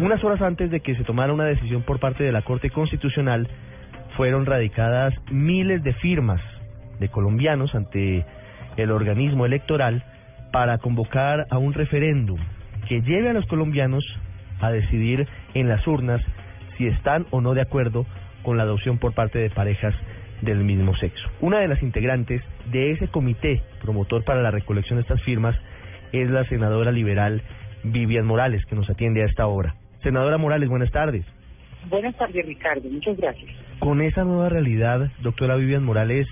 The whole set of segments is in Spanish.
Unas horas antes de que se tomara una decisión por parte de la Corte Constitucional, fueron radicadas miles de firmas de colombianos ante el organismo electoral para convocar a un referéndum que lleve a los colombianos a decidir en las urnas si están o no de acuerdo con la adopción por parte de parejas del mismo sexo. Una de las integrantes de ese comité promotor para la recolección de estas firmas es la senadora liberal Vivian Morales, que nos atiende a esta hora. Senadora Morales, buenas tardes. Buenas tardes, Ricardo. Muchas gracias. Con esa nueva realidad, doctora Vivian Morales,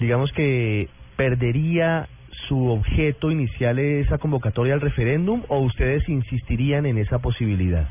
digamos que perdería su objeto inicial esa convocatoria al referéndum o ustedes insistirían en esa posibilidad?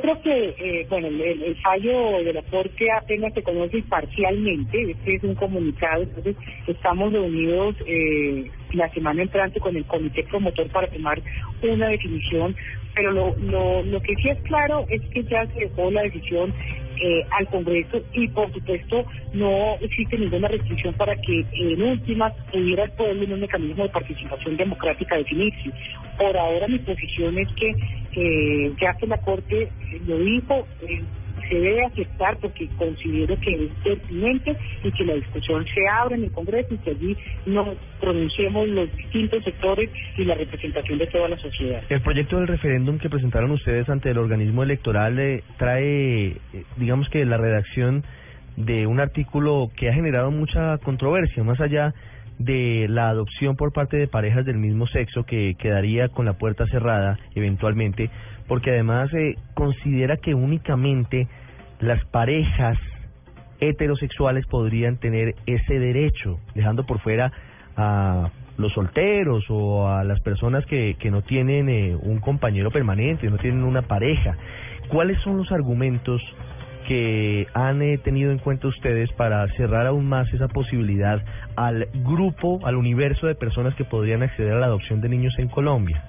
Creo que, eh, bueno, el, fallo de la Corte apenas se conoce parcialmente, este es un comunicado, entonces estamos reunidos eh, la semana entrante con el comité promotor para tomar una definición, pero lo, lo, lo que sí es claro es que ya se dejó la decisión eh, al Congreso y por supuesto no existe ninguna restricción para que en últimas pudiera el pueblo en un mecanismo de participación democrática definirse. Por ahora mi posición es que eh, ya que la Corte lo dijo, eh, se debe aceptar porque considero que es pertinente y que la discusión se abra en el Congreso y que allí nos pronunciemos los distintos sectores y la representación de toda la sociedad. El proyecto del referéndum que presentaron ustedes ante el organismo electoral eh, trae, eh, digamos que la redacción de un artículo que ha generado mucha controversia, más allá de la adopción por parte de parejas del mismo sexo que quedaría con la puerta cerrada eventualmente, porque además eh, considera que únicamente las parejas heterosexuales podrían tener ese derecho, dejando por fuera a los solteros o a las personas que, que no tienen eh, un compañero permanente, no tienen una pareja. ¿Cuáles son los argumentos que han eh, tenido en cuenta ustedes para cerrar aún más esa posibilidad al grupo, al universo de personas que podrían acceder a la adopción de niños en Colombia?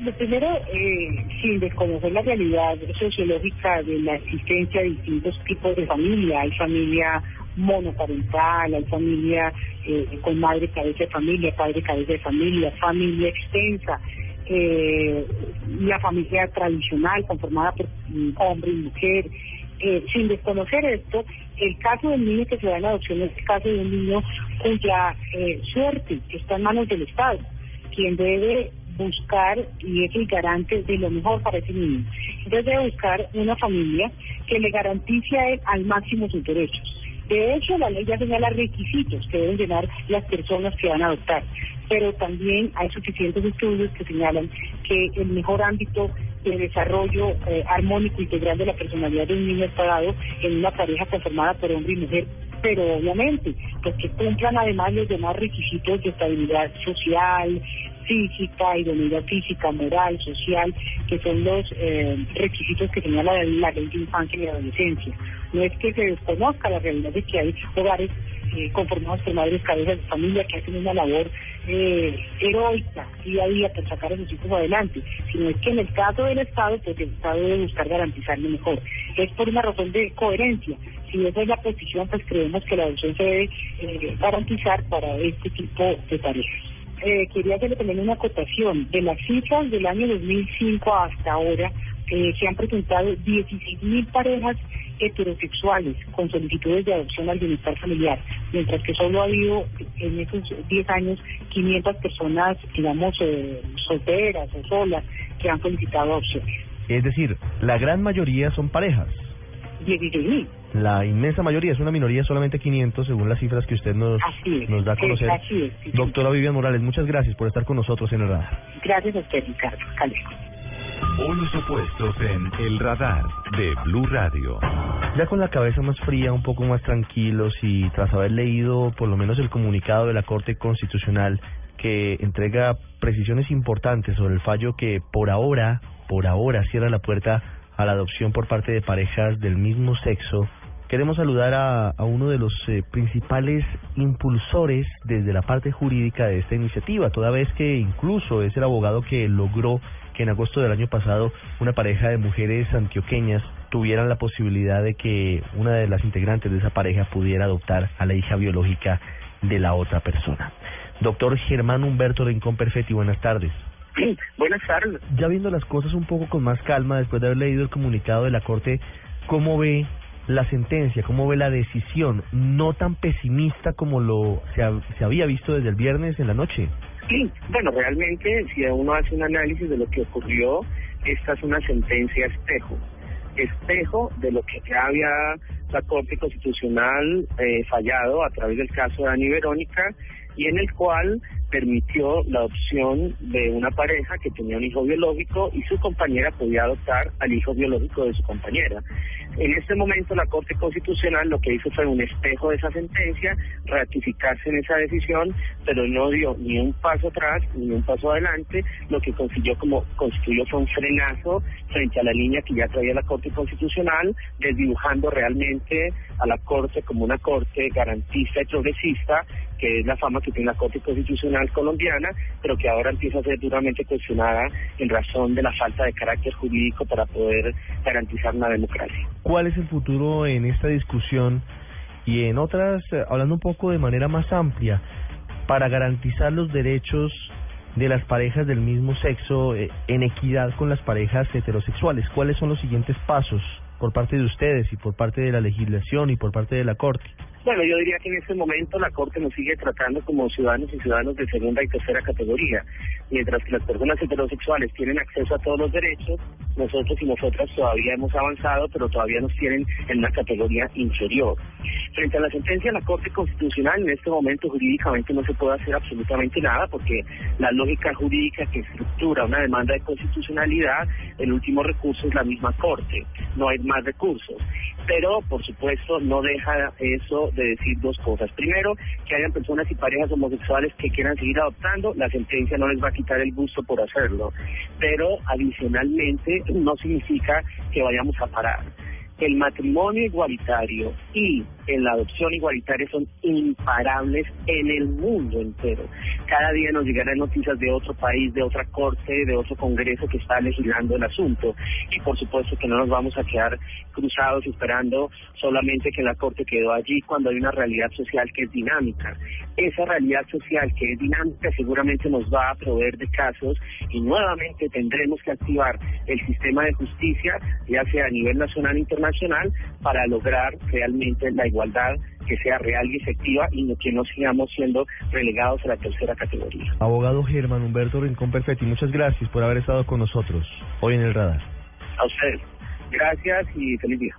Lo primero, eh, sin desconocer la realidad sociológica de la existencia de distintos tipos de familia, hay familia monoparental, hay familia eh, con madre cabeza de familia, padre cabeza de familia, familia extensa, eh, la familia tradicional conformada por hombre y mujer, eh, sin desconocer esto, el caso del niño que se da en adopción es el caso de un niño cuya eh, suerte está en manos del Estado, quien debe buscar y es el garante de lo mejor para ese niño. Entonces debe buscar una familia que le garantice a él al máximo sus derechos. De hecho, la ley ya señala requisitos que deben llenar las personas que van a adoptar, pero también hay suficientes estudios que señalan que el mejor ámbito de desarrollo eh, armónico integral de la personalidad de un niño está dado en una pareja conformada por hombre y mujer, pero obviamente, pues que cumplan además los demás requisitos de estabilidad social, física, idoneidad física, moral, social, que son los eh, requisitos que señala la ley de infancia y adolescencia. No es que se desconozca la realidad de que hay hogares eh, conformados por madres cabezas de familia que hacen una labor eh, heroica día a día por sacar a sus hijos adelante, sino es que en el caso del Estado, pues el Estado debe buscar garantizarlo mejor. Es por una razón de coherencia. Si esa es la posición, pues creemos que la adopción se debe eh, garantizar para este tipo de parejas. Eh, quería hacerle también una acotación. De las cifras del año 2005 hasta ahora, eh, se han presentado 16.000 parejas heterosexuales con solicitudes de adopción al bienestar familiar, mientras que solo ha habido en esos 10 años 500 personas, digamos, eh, solteras o solas que han solicitado adopción. Es decir, la gran mayoría son parejas. 16.000. La inmensa mayoría es una minoría, solamente 500, según las cifras que usted nos, nos da a conocer. Doctora Vivian Morales, muchas gracias por estar con nosotros en el radar. Gracias a usted, Ricardo. Polos opuestos en El Radar de Blue Radio. Ya con la cabeza más fría, un poco más tranquilos y tras haber leído por lo menos el comunicado de la Corte Constitucional que entrega precisiones importantes sobre el fallo que por ahora, por ahora cierra la puerta a la adopción por parte de parejas del mismo sexo, queremos saludar a, a uno de los eh, principales impulsores desde la parte jurídica de esta iniciativa, toda vez que incluso es el abogado que logró que en agosto del año pasado una pareja de mujeres antioqueñas tuvieran la posibilidad de que una de las integrantes de esa pareja pudiera adoptar a la hija biológica de la otra persona. Doctor Germán Humberto Rincón Perfetti, buenas tardes. Buenas tardes. Ya viendo las cosas un poco con más calma, después de haber leído el comunicado de la Corte, ¿cómo ve la sentencia? ¿Cómo ve la decisión? No tan pesimista como lo se, se había visto desde el viernes en la noche. Sí, bueno, realmente si uno hace un análisis de lo que ocurrió, esta es una sentencia espejo espejo de lo que ya había la Corte Constitucional eh, fallado a través del caso de Ani Verónica y en el cual permitió la opción de una pareja que tenía un hijo biológico y su compañera podía adoptar al hijo biológico de su compañera. En este momento la Corte Constitucional lo que hizo fue un espejo de esa sentencia, ratificarse en esa decisión, pero no dio ni un paso atrás ni un paso adelante, lo que consiguió como constituyó fue un frenazo frente a la línea que ya traía la Corte Constitucional, desdibujando realmente a la Corte como una Corte garantista y progresista, que es la fama que tiene la Corte Constitucional colombiana, pero que ahora empieza a ser duramente cuestionada en razón de la falta de carácter jurídico para poder garantizar una democracia. ¿Cuál es el futuro en esta discusión y en otras, eh, hablando un poco de manera más amplia, para garantizar los derechos de las parejas del mismo sexo eh, en equidad con las parejas heterosexuales? ¿Cuáles son los siguientes pasos por parte de ustedes y por parte de la legislación y por parte de la Corte? Bueno, yo diría que en este momento la Corte nos sigue tratando como ciudadanos y ciudadanos de segunda y tercera categoría. Mientras que las personas heterosexuales tienen acceso a todos los derechos, nosotros y nosotras todavía hemos avanzado, pero todavía nos tienen en una categoría inferior. Frente a la sentencia de la Corte Constitucional, en este momento jurídicamente no se puede hacer absolutamente nada porque la lógica jurídica que estructura una demanda de constitucionalidad, el último recurso es la misma Corte, no hay más recursos. Pero, por supuesto, no deja eso de decir dos cosas. Primero, que hayan personas y parejas homosexuales que quieran seguir adoptando, la sentencia no les va a quitar el gusto por hacerlo. Pero, adicionalmente, no significa que vayamos a parar el matrimonio igualitario y la adopción igualitaria son imparables en el mundo entero. Cada día nos llegarán noticias de otro país, de otra corte, de otro congreso que está legislando el asunto. Y por supuesto que no nos vamos a quedar cruzados esperando solamente que la corte quedó allí cuando hay una realidad social que es dinámica. Esa realidad social que es dinámica seguramente nos va a proveer de casos y nuevamente tendremos que activar el sistema de justicia, ya sea a nivel nacional e internacional, para lograr realmente la igualdad que sea real y efectiva y que no sigamos siendo relegados a la tercera categoría. Abogado Germán Humberto Rincón Perfetti, muchas gracias por haber estado con nosotros hoy en el radar. A ustedes. Gracias y feliz día.